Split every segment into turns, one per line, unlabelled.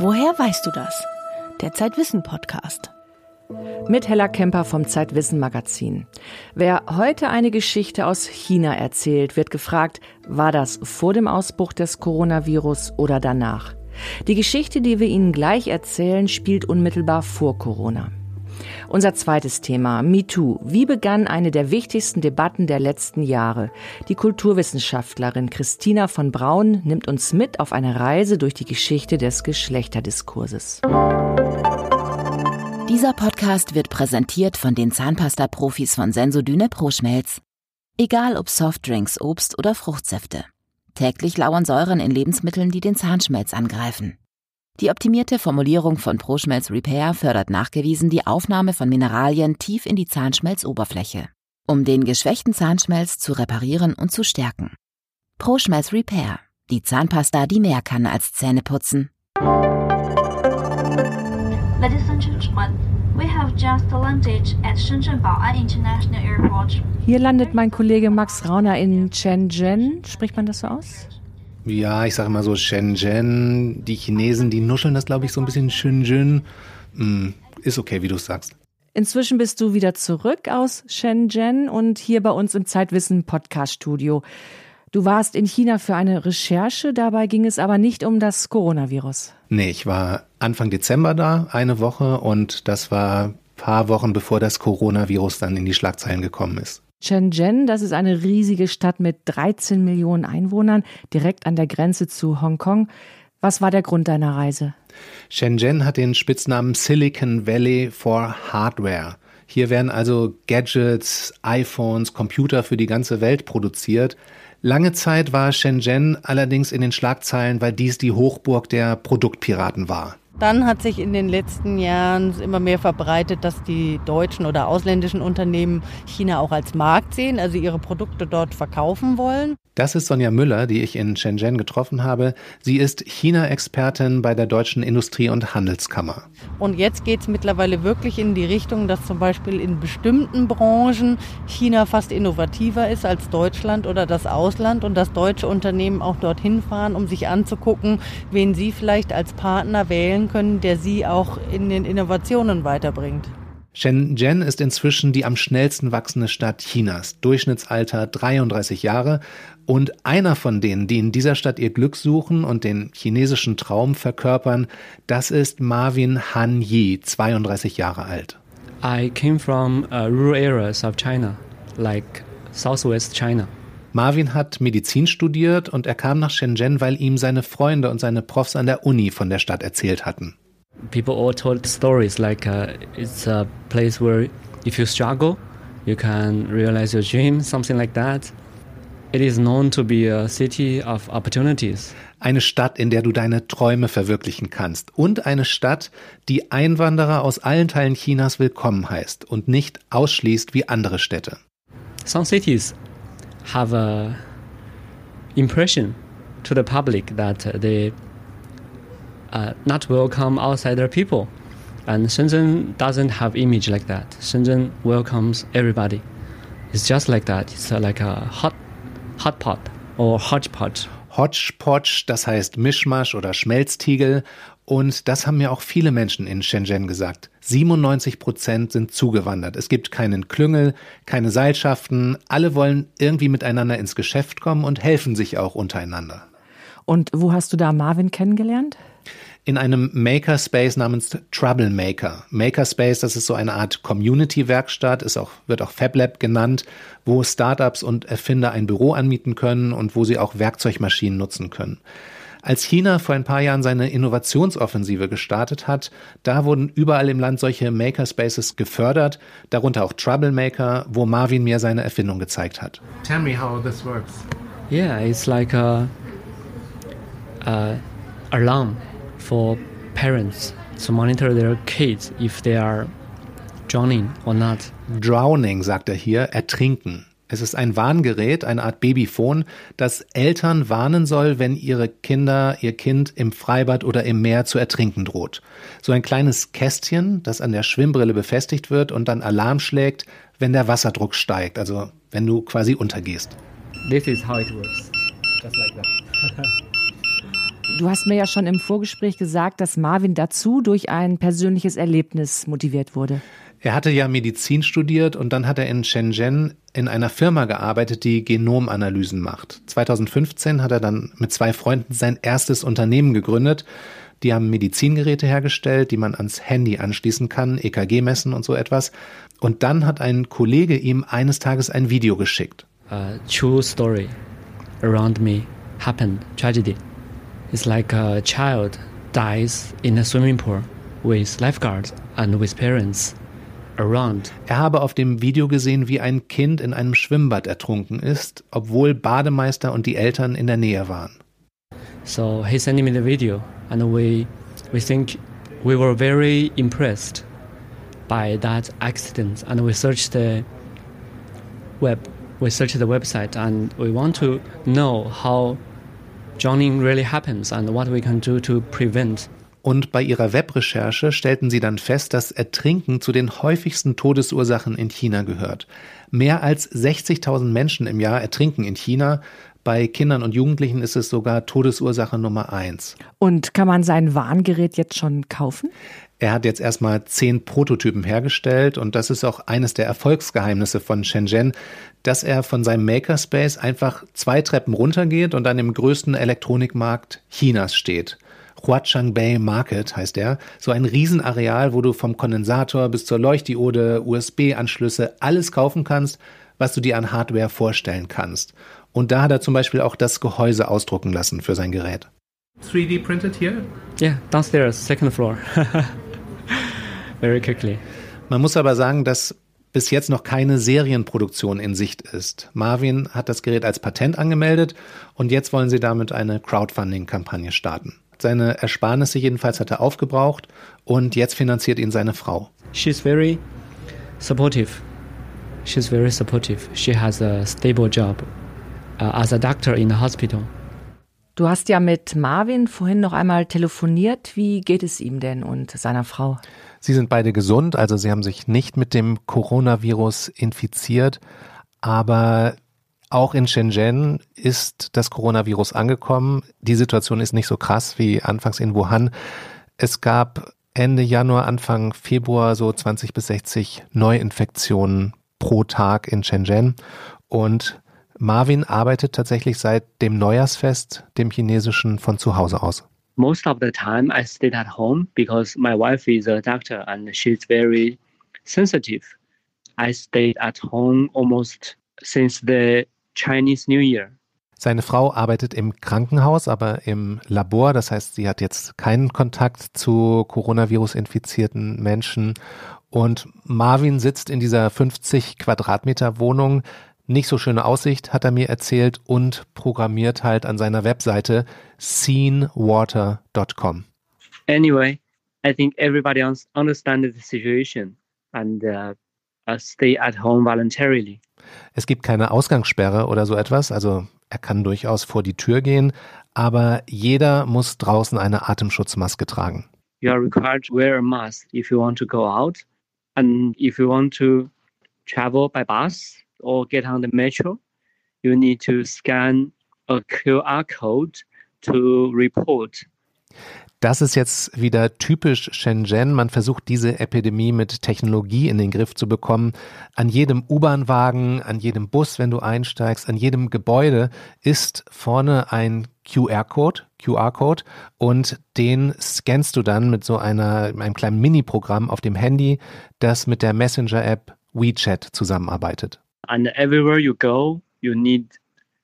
Woher weißt du das? Der Zeitwissen Podcast.
Mit Hella Kemper vom Zeitwissen Magazin. Wer heute eine Geschichte aus China erzählt, wird gefragt, war das vor dem Ausbruch des Coronavirus oder danach? Die Geschichte, die wir Ihnen gleich erzählen, spielt unmittelbar vor Corona. Unser zweites Thema, MeToo. Wie begann eine der wichtigsten Debatten der letzten Jahre? Die Kulturwissenschaftlerin Christina von Braun nimmt uns mit auf eine Reise durch die Geschichte des Geschlechterdiskurses.
Dieser Podcast wird präsentiert von den Zahnpasta-Profis von Sensodyne ProSchmelz. Egal ob Softdrinks, Obst oder Fruchtsäfte. Täglich lauern Säuren in Lebensmitteln, die den Zahnschmelz angreifen. Die optimierte Formulierung von ProSchmelz Repair fördert nachgewiesen die Aufnahme von Mineralien tief in die Zahnschmelzoberfläche, um den geschwächten Zahnschmelz zu reparieren und zu stärken. ProSchmelz Repair, die Zahnpasta, die mehr kann als Zähne putzen.
Ladies and gentlemen, we have just landed at Shenzhen Bao'an International Airport.
Hier landet mein Kollege Max Rauner in Shenzhen. Spricht man das so aus?
Ja, ich sage mal so Shenzhen. Die Chinesen, die nuscheln das, glaube ich, so ein bisschen Shenzhen. Hm, ist okay, wie du sagst.
Inzwischen bist du wieder zurück aus Shenzhen und hier bei uns im Zeitwissen Podcast Studio. Du warst in China für eine Recherche, dabei ging es aber nicht um das Coronavirus.
Nee, ich war Anfang Dezember da, eine Woche, und das war paar Wochen bevor das Coronavirus dann in die Schlagzeilen gekommen ist.
Shenzhen, das ist eine riesige Stadt mit 13 Millionen Einwohnern, direkt an der Grenze zu Hongkong. Was war der Grund deiner Reise?
Shenzhen hat den Spitznamen Silicon Valley for Hardware. Hier werden also Gadgets, iPhones, Computer für die ganze Welt produziert. Lange Zeit war Shenzhen allerdings in den Schlagzeilen, weil dies die Hochburg der Produktpiraten war.
Dann hat sich in den letzten Jahren immer mehr verbreitet, dass die deutschen oder ausländischen Unternehmen China auch als Markt sehen, also ihre Produkte dort verkaufen wollen.
Das ist Sonja Müller, die ich in Shenzhen getroffen habe. Sie ist China-Expertin bei der Deutschen Industrie- und Handelskammer.
Und jetzt geht es mittlerweile wirklich in die Richtung, dass zum Beispiel in bestimmten Branchen China fast innovativer ist als Deutschland oder das Ausland und dass deutsche Unternehmen auch dorthin fahren, um sich anzugucken, wen sie vielleicht als Partner wählen können, der sie auch in den Innovationen weiterbringt.
Shenzhen ist inzwischen die am schnellsten wachsende Stadt Chinas, Durchschnittsalter 33 Jahre. Und einer von denen, die in dieser Stadt ihr Glück suchen und den chinesischen Traum verkörpern, das ist Marvin Han Yi, 32 Jahre alt.
I came from uh, rural areas of China, like southwest China.
Marvin hat Medizin studiert und er kam nach Shenzhen, weil ihm seine Freunde und seine Profs an der Uni von der Stadt erzählt hatten.
People all told stories like uh, it's a place where if you struggle, you can realize your dream, something like that. It is known to be a city of opportunities.
Eine Stadt, in der du deine Träume verwirklichen kannst. Und eine Stadt, die Einwanderer aus allen Teilen Chinas willkommen heißt und nicht ausschließt wie andere Städte.
Some cities have a impression to the public that they uh, not welcome outsider people. And Shenzhen doesn't have image like that. Shenzhen welcomes everybody. It's just like that. It's like a hot, hot pot or hodgepodge.
Hodgepodge, das heißt Mischmasch oder Schmelztiegel. Und das haben mir auch viele Menschen in Shenzhen gesagt. 97 Prozent sind zugewandert. Es gibt keinen Klüngel, keine Seilschaften. Alle wollen irgendwie miteinander ins Geschäft kommen und helfen sich auch untereinander.
Und wo hast du da Marvin kennengelernt?
in einem Makerspace namens Troublemaker. Makerspace, das ist so eine Art Community-Werkstatt, ist auch, wird auch FabLab genannt, wo Startups und Erfinder ein Büro anmieten können und wo sie auch Werkzeugmaschinen nutzen können. Als China vor ein paar Jahren seine Innovationsoffensive gestartet hat, da wurden überall im Land solche Makerspaces gefördert, darunter auch Troublemaker, wo Marvin mir seine Erfindung gezeigt hat.
Tell me how this works. Yeah, it's like a, a alarm for parents to monitor their kids if they are drowning or not.
Drowning, sagt er hier, ertrinken. Es ist ein Warngerät, eine Art Babyphone, das Eltern warnen soll, wenn ihre Kinder, ihr Kind im Freibad oder im Meer zu ertrinken droht. So ein kleines Kästchen, das an der Schwimmbrille befestigt wird und dann Alarm schlägt, wenn der Wasserdruck steigt, also wenn du quasi untergehst.
This is how it works. Just like that.
Du hast mir ja schon im Vorgespräch gesagt, dass Marvin dazu durch ein persönliches Erlebnis motiviert wurde.
Er hatte ja Medizin studiert und dann hat er in Shenzhen in einer Firma gearbeitet, die Genomanalysen macht. 2015 hat er dann mit zwei Freunden sein erstes Unternehmen gegründet. Die haben Medizingeräte hergestellt, die man ans Handy anschließen kann, EKG messen und so etwas. Und dann hat ein Kollege ihm eines Tages ein Video geschickt.
A true story around me happened, tragedy. It's like a child dies in a swimming pool with lifeguards and with parents around.
Er habe auf dem Video gesehen, wie ein Kind in einem Schwimmbad ertrunken ist, obwohl Bademeister und die Eltern in der Nähe waren.
So he sent me the video, and we we think we were very impressed by that accident, and we searched the web, we searched the website, and we want to know how drowning really happens and what we can do to prevent
Und bei ihrer Webrecherche stellten sie dann fest, dass Ertrinken zu den häufigsten Todesursachen in China gehört. Mehr als 60.000 Menschen im Jahr ertrinken in China. Bei Kindern und Jugendlichen ist es sogar Todesursache Nummer eins.
Und kann man sein Warngerät jetzt schon kaufen?
Er hat jetzt erstmal zehn Prototypen hergestellt und das ist auch eines der Erfolgsgeheimnisse von Shenzhen, dass er von seinem Makerspace einfach zwei Treppen runtergeht und dann im größten Elektronikmarkt Chinas steht. Huaqiangbei Market heißt er. So ein Riesenareal, wo du vom Kondensator bis zur Leuchtdiode, USB-Anschlüsse, alles kaufen kannst, was du dir an Hardware vorstellen kannst. Und da hat er zum Beispiel auch das Gehäuse ausdrucken lassen für sein Gerät.
3D printed here?
Yeah, downstairs, second floor. Very quickly.
Man muss aber sagen, dass bis jetzt noch keine Serienproduktion in Sicht ist. Marvin hat das Gerät als Patent angemeldet und jetzt wollen sie damit eine Crowdfunding-Kampagne starten. Seine Ersparnisse jedenfalls hat er aufgebraucht und jetzt finanziert ihn seine Frau.
She's very supportive. She's very supportive. She has a stable job uh, as a doctor in the hospital.
Du hast ja mit Marvin vorhin noch einmal telefoniert. Wie geht es ihm denn und seiner Frau?
Sie sind beide gesund, also sie haben sich nicht mit dem Coronavirus infiziert, aber auch in Shenzhen ist das Coronavirus angekommen. Die Situation ist nicht so krass wie anfangs in Wuhan. Es gab Ende Januar, Anfang Februar so 20 bis 60 Neuinfektionen pro Tag in Shenzhen. Und Marvin arbeitet tatsächlich seit dem Neujahrsfest, dem chinesischen, von zu Hause aus.
Most of the time I stayed at home because my wife is a doctor and she's very sensitive. I stayed at home almost since the Chinese New Year.
Seine Frau arbeitet im Krankenhaus, aber im Labor. Das heißt, sie hat jetzt keinen Kontakt zu Coronavirus-infizierten Menschen. Und Marvin sitzt in dieser 50 Quadratmeter Wohnung. Nicht so schöne Aussicht, hat er mir erzählt, und programmiert halt an seiner Webseite scenewater.com.
Anyway, I think everybody understands the situation and uh, stay at home voluntarily.
Es gibt keine Ausgangssperre oder so etwas, also er kann durchaus vor die Tür gehen, aber jeder muss draußen eine Atemschutzmaske tragen.
You are required to wear a mask if you want to go out and if you want to travel by bus or get on the metro, you need to scan a QR code to report
das ist jetzt wieder typisch Shenzhen. Man versucht diese Epidemie mit Technologie in den Griff zu bekommen. An jedem U-Bahn-Wagen, an jedem Bus, wenn du einsteigst, an jedem Gebäude ist vorne ein QR-Code, QR-Code und den scannst du dann mit so einer, einem kleinen Mini-Programm auf dem Handy, das mit der Messenger-App WeChat zusammenarbeitet.
And everywhere you go, you need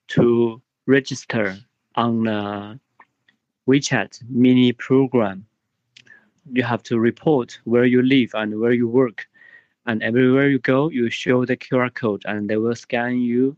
to register on a WeChat mini program. You have to report where you live and where you work. And everywhere you go, you show the QR code and they will scan you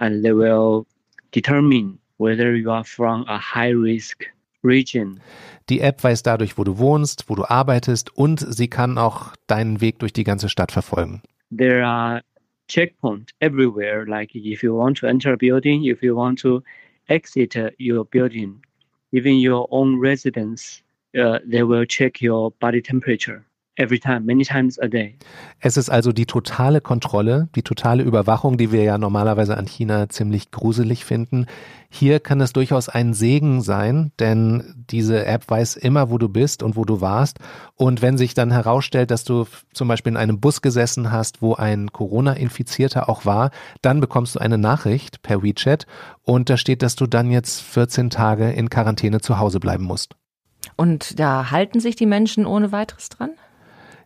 and they will determine whether you are from a high risk region.
Die App weiß dadurch, wo du wohnst, wo du arbeitest und sie kann auch deinen Weg durch die ganze Stadt verfolgen.
There are checkpoints everywhere, like if you want to enter a building, if you want to exit your building, even your own residence, uh, they will check your body temperature every time, many times a day.
Es ist also die totale Kontrolle, die totale Überwachung, die wir ja normalerweise an China ziemlich gruselig finden. Hier kann es durchaus ein Segen sein, denn diese App weiß immer, wo du bist und wo du warst. Und wenn sich dann herausstellt, dass du zum Beispiel in einem Bus gesessen hast, wo ein Corona-Infizierter auch war, dann bekommst du eine Nachricht per WeChat und da steht, dass du dann jetzt 14 Tage in Quarantäne zu Hause bleiben musst.
Und da halten sich die Menschen ohne weiteres dran?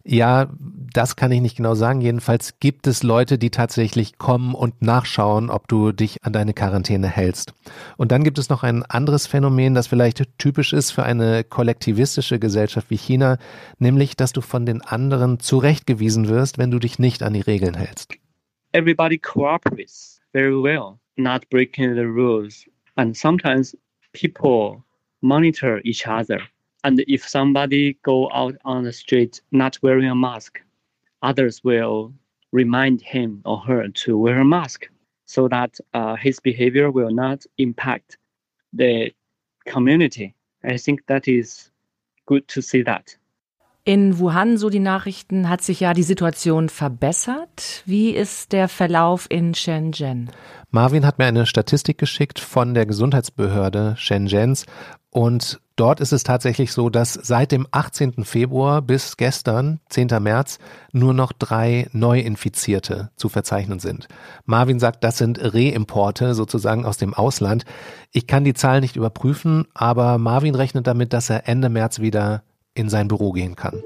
Ja, das kann ich nicht genau sagen. Jedenfalls gibt es Leute, die tatsächlich kommen und nachschauen, ob du dich an deine Quarantäne hältst. Und dann gibt es noch ein anderes Phänomen, das vielleicht typisch ist für eine kollektivistische Gesellschaft wie China, nämlich, dass du von den anderen zurechtgewiesen wirst, wenn du dich nicht an die Regeln hältst.
Everybody cooperates very well, not breaking the rules. And sometimes people monitor each other. And if somebody go out on the street not wearing a mask, others will remind him or her to wear a mask so that uh, his behavior will not impact the community. I think that is good to see that.
In Wuhan, so die Nachrichten, hat sich ja die Situation verbessert. Wie ist der Verlauf in Shenzhen?
Marvin hat mir eine Statistik geschickt von der Gesundheitsbehörde Shenzhens und dort ist es tatsächlich so, dass seit dem 18. Februar bis gestern, 10. März, nur noch drei Neuinfizierte zu verzeichnen sind. Marvin sagt, das sind Reimporte sozusagen aus dem Ausland. Ich kann die Zahlen nicht überprüfen, aber Marvin rechnet damit, dass er Ende März wieder in sein Büro gehen kann.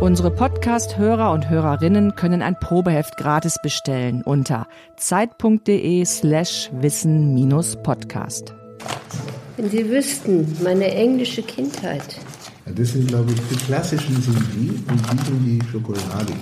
Unsere Podcast-Hörer und Hörerinnen können ein Probeheft gratis bestellen unter zeit.de slash wissen-podcast.
Wenn Sie wüssten, meine englische Kindheit.
Das sind, glaube ich, die klassischen sind die und die sind die Schokolade.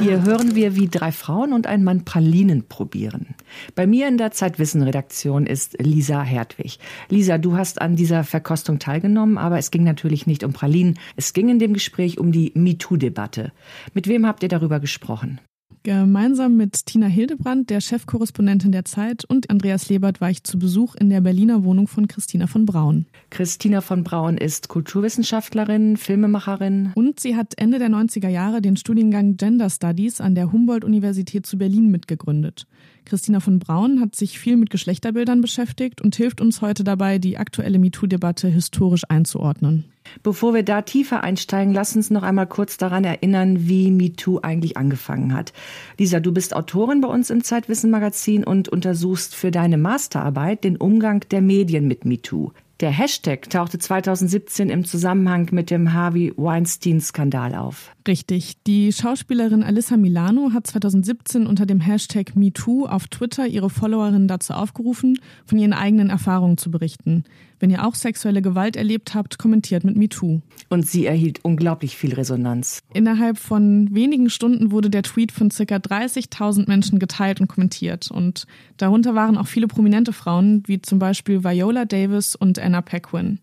Hier hören wir, wie drei Frauen und ein Mann Pralinen probieren. Bei mir in der Zeitwissen-Redaktion ist Lisa Hertwig. Lisa, du hast an dieser Verkostung teilgenommen, aber es ging natürlich nicht um Pralinen. Es ging in dem Gespräch um die MeToo-Debatte. Mit wem habt ihr darüber gesprochen?
Gemeinsam mit Tina Hildebrand, der Chefkorrespondentin der Zeit, und Andreas Lebert war ich zu Besuch in der Berliner Wohnung von Christina von Braun.
Christina von Braun ist Kulturwissenschaftlerin, Filmemacherin.
Und sie hat Ende der 90er Jahre den Studiengang Gender Studies an der Humboldt-Universität zu Berlin mitgegründet. Christina von Braun hat sich viel mit Geschlechterbildern beschäftigt und hilft uns heute dabei, die aktuelle MeToo-Debatte historisch einzuordnen.
Bevor wir da tiefer einsteigen, lass uns noch einmal kurz daran erinnern, wie MeToo eigentlich angefangen hat. Lisa, du bist Autorin bei uns im Zeitwissen Magazin und untersuchst für deine Masterarbeit den Umgang der Medien mit MeToo. Der Hashtag tauchte 2017 im Zusammenhang mit dem Harvey Weinstein-Skandal auf.
Richtig. Die Schauspielerin Alyssa Milano hat 2017 unter dem Hashtag MeToo auf Twitter ihre Followerinnen dazu aufgerufen, von ihren eigenen Erfahrungen zu berichten. Wenn ihr auch sexuelle Gewalt erlebt habt, kommentiert mit MeToo.
Und sie erhielt unglaublich viel Resonanz.
Innerhalb von wenigen Stunden wurde der Tweet von ca. 30.000 Menschen geteilt und kommentiert. Und darunter waren auch viele prominente Frauen, wie zum Beispiel Viola Davis und Anna Paquin.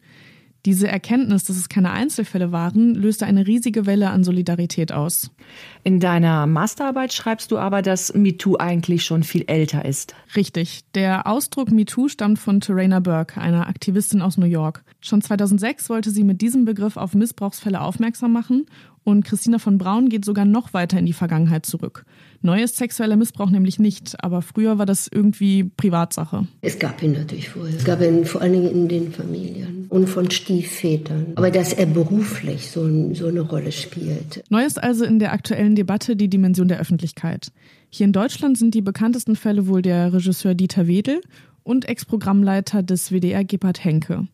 Diese Erkenntnis, dass es keine Einzelfälle waren, löste eine riesige Welle an Solidarität aus.
In deiner Masterarbeit schreibst du aber, dass MeToo eigentlich schon viel älter ist.
Richtig. Der Ausdruck MeToo stammt von Terena Burke, einer Aktivistin aus New York. Schon 2006 wollte sie mit diesem Begriff auf Missbrauchsfälle aufmerksam machen und Christina von Braun geht sogar noch weiter in die Vergangenheit zurück. Neu ist sexueller Missbrauch nämlich nicht, aber früher war das irgendwie Privatsache.
Es gab ihn natürlich vorher. Es gab ihn vor allen Dingen in den Familien und von Stiefvätern. Aber dass er beruflich so, so eine Rolle spielt.
Neu ist also in der aktuellen Debatte die Dimension der Öffentlichkeit. Hier in Deutschland sind die bekanntesten Fälle wohl der Regisseur Dieter Wedel und Ex-Programmleiter des WDR Gebhard Henke.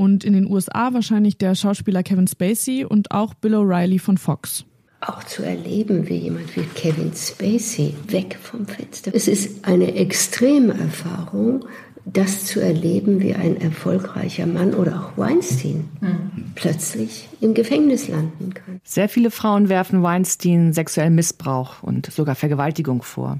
Und in den USA wahrscheinlich der Schauspieler Kevin Spacey und auch Bill O'Reilly von Fox.
Auch zu erleben, wie jemand wie Kevin Spacey weg vom Fenster. Es ist eine extreme Erfahrung, das zu erleben, wie ein erfolgreicher Mann oder auch Weinstein mhm. plötzlich im Gefängnis landen kann.
Sehr viele Frauen werfen Weinstein sexuellen Missbrauch und sogar Vergewaltigung vor.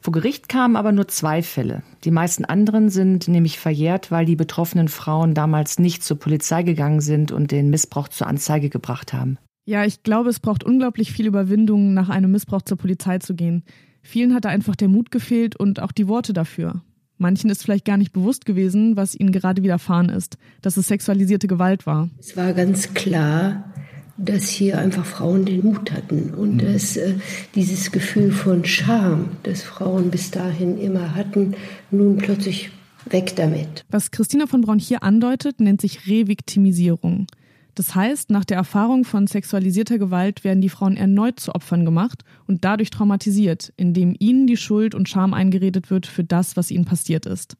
Vor Gericht kamen aber nur zwei Fälle. Die meisten anderen sind nämlich verjährt, weil die betroffenen Frauen damals nicht zur Polizei gegangen sind und den Missbrauch zur Anzeige gebracht haben.
Ja, ich glaube, es braucht unglaublich viel Überwindung, nach einem Missbrauch zur Polizei zu gehen. Vielen hat da einfach der Mut gefehlt und auch die Worte dafür. Manchen ist vielleicht gar nicht bewusst gewesen, was ihnen gerade widerfahren ist, dass es sexualisierte Gewalt war.
Es war ganz klar, dass hier einfach Frauen den Mut hatten und mhm. dass äh, dieses Gefühl von Scham, das Frauen bis dahin immer hatten, nun plötzlich weg damit.
Was Christina von Braun hier andeutet, nennt sich Reviktimisierung. Das heißt, nach der Erfahrung von sexualisierter Gewalt werden die Frauen erneut zu Opfern gemacht und dadurch traumatisiert, indem ihnen die Schuld und Scham eingeredet wird für das, was ihnen passiert ist.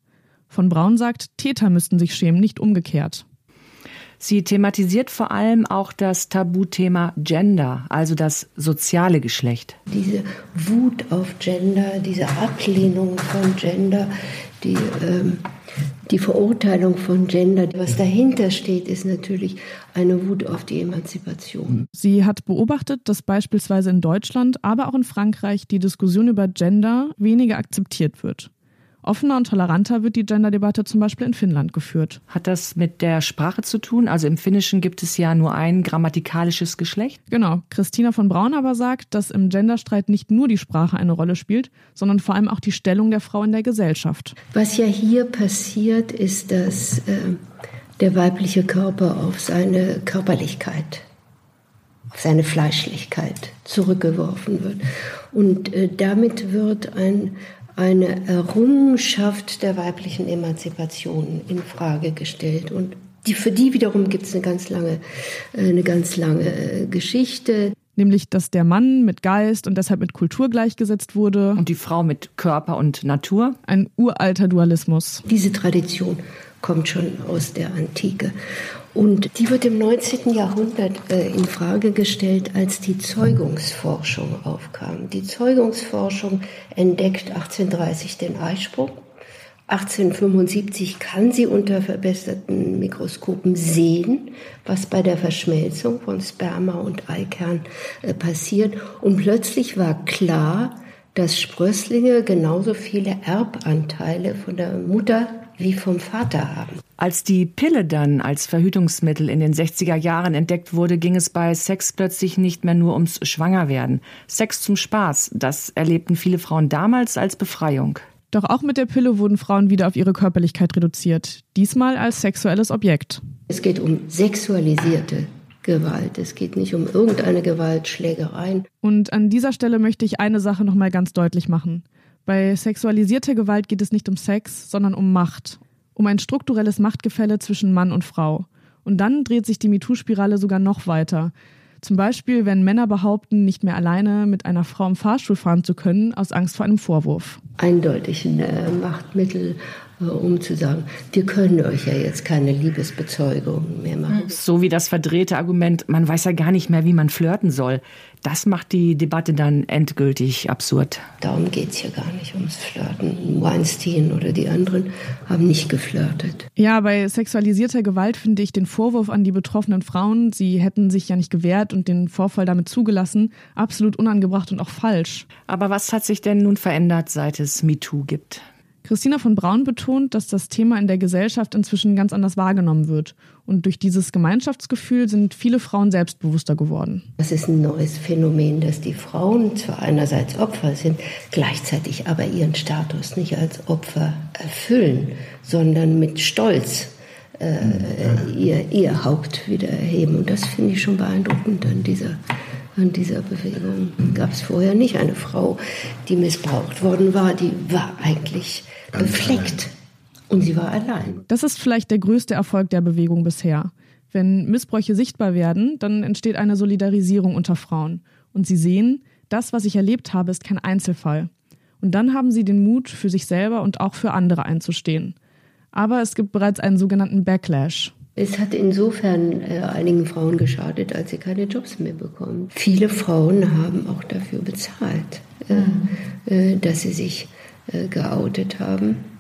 Von Braun sagt, Täter müssten sich schämen, nicht umgekehrt.
Sie thematisiert vor allem auch das Tabuthema Gender, also das soziale Geschlecht.
Diese Wut auf Gender, diese Ablehnung von Gender, die, ähm, die Verurteilung von Gender. Was dahinter steht, ist natürlich eine Wut auf die Emanzipation.
Sie hat beobachtet, dass beispielsweise in Deutschland, aber auch in Frankreich die Diskussion über Gender weniger akzeptiert wird. Offener und toleranter wird die Gender-Debatte zum Beispiel in Finnland geführt.
Hat das mit der Sprache zu tun? Also im Finnischen gibt es ja nur ein grammatikalisches Geschlecht.
Genau. Christina von Braun aber sagt, dass im Genderstreit nicht nur die Sprache eine Rolle spielt, sondern vor allem auch die Stellung der Frau in der Gesellschaft.
Was ja hier passiert, ist, dass äh, der weibliche Körper auf seine Körperlichkeit auf seine Fleischlichkeit zurückgeworfen wird. Und äh, damit wird ein eine Errungenschaft der weiblichen Emanzipation in Frage gestellt und die, für die wiederum gibt es eine ganz lange, äh, eine ganz lange äh, Geschichte.
Nämlich, dass der Mann mit Geist und deshalb mit Kultur gleichgesetzt wurde.
Und die Frau mit Körper und Natur.
Ein uralter Dualismus.
Diese Tradition kommt schon aus der Antike. Und die wird im 19. Jahrhundert äh, in Frage gestellt, als die Zeugungsforschung aufkam. Die Zeugungsforschung entdeckt 1830 den Eisprung. 1875 kann sie unter verbesserten Mikroskopen sehen, was bei der Verschmelzung von Sperma und Eikern äh, passiert. Und plötzlich war klar, dass Sprösslinge genauso viele Erbanteile von der Mutter wie vom Vater haben.
Als die Pille dann als Verhütungsmittel in den 60er Jahren entdeckt wurde, ging es bei Sex plötzlich nicht mehr nur ums Schwangerwerden. Sex zum Spaß, das erlebten viele Frauen damals als Befreiung.
Doch auch mit der Pille wurden Frauen wieder auf ihre Körperlichkeit reduziert, diesmal als sexuelles Objekt.
Es geht um sexualisierte Gewalt. Es geht nicht um irgendeine Gewalt, Schlägereien.
Und an dieser Stelle möchte ich eine Sache noch mal ganz deutlich machen. Bei sexualisierter Gewalt geht es nicht um Sex, sondern um Macht. Um ein strukturelles Machtgefälle zwischen Mann und Frau. Und dann dreht sich die MeToo-Spirale sogar noch weiter. Zum Beispiel, wenn Männer behaupten, nicht mehr alleine mit einer Frau im Fahrstuhl fahren zu können, aus Angst vor einem Vorwurf.
Eindeutig ein äh, Machtmittel, um zu sagen, wir können euch ja jetzt keine Liebesbezeugung mehr machen.
So wie das verdrehte Argument, man weiß ja gar nicht mehr, wie man flirten soll. Das macht die Debatte dann endgültig absurd.
Darum geht es hier gar nicht ums Flirten. Weinstein oder die anderen haben nicht geflirtet.
Ja, bei sexualisierter Gewalt finde ich den Vorwurf an die betroffenen Frauen, sie hätten sich ja nicht gewehrt und den Vorfall damit zugelassen, absolut unangebracht und auch falsch.
Aber was hat sich denn nun verändert, seit es MeToo gibt?
Christina von Braun betont, dass das Thema in der Gesellschaft inzwischen ganz anders wahrgenommen wird. Und durch dieses Gemeinschaftsgefühl sind viele Frauen selbstbewusster geworden.
Das ist ein neues Phänomen, dass die Frauen zwar einerseits Opfer sind, gleichzeitig aber ihren Status nicht als Opfer erfüllen, sondern mit Stolz äh, ihr, ihr Haupt wieder erheben. Und das finde ich schon beeindruckend an dieser an dieser Bewegung. Gab es vorher nicht eine Frau, die missbraucht worden war, die war eigentlich befleckt. Und sie war allein.
Das ist vielleicht der größte Erfolg der Bewegung bisher. Wenn Missbräuche sichtbar werden, dann entsteht eine Solidarisierung unter Frauen. Und sie sehen, das, was ich erlebt habe, ist kein Einzelfall. Und dann haben sie den Mut, für sich selber und auch für andere einzustehen. Aber es gibt bereits einen sogenannten Backlash.
Es hat insofern äh, einigen Frauen geschadet, als sie keine Jobs mehr bekommen. Viele Frauen haben auch dafür bezahlt, äh, mhm. äh, dass sie sich geoutet haben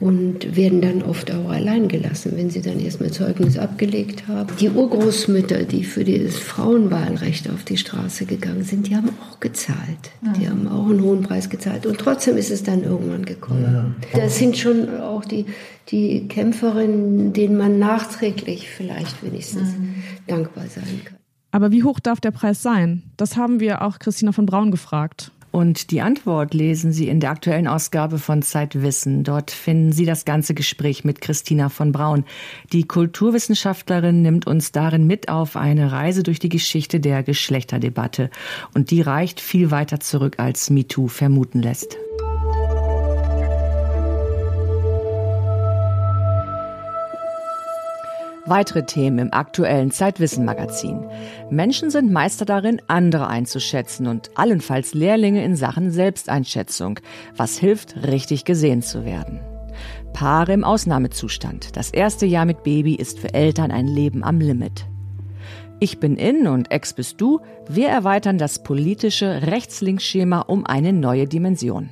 und werden dann oft auch allein gelassen, wenn sie dann erstmal Zeugnis abgelegt haben. Die Urgroßmütter, die für das Frauenwahlrecht auf die Straße gegangen sind, die haben auch gezahlt. Die haben auch einen hohen Preis gezahlt. Und trotzdem ist es dann irgendwann gekommen. Ja. Das sind schon auch die, die Kämpferinnen, denen man nachträglich vielleicht wenigstens mhm. dankbar sein kann.
Aber wie hoch darf der Preis sein? Das haben wir auch Christina von Braun gefragt.
Und die Antwort lesen Sie in der aktuellen Ausgabe von Zeitwissen. Dort finden Sie das ganze Gespräch mit Christina von Braun. Die Kulturwissenschaftlerin nimmt uns darin mit auf eine Reise durch die Geschichte der Geschlechterdebatte. Und die reicht viel weiter zurück, als MeToo vermuten lässt. Weitere Themen im aktuellen Zeitwissen-Magazin. Menschen sind Meister darin, andere einzuschätzen und allenfalls Lehrlinge in Sachen Selbsteinschätzung, was hilft, richtig gesehen zu werden. Paare im Ausnahmezustand. Das erste Jahr mit Baby ist für Eltern ein Leben am Limit. Ich bin in und ex bist du. Wir erweitern das politische Rechts-Links-Schema um eine neue Dimension.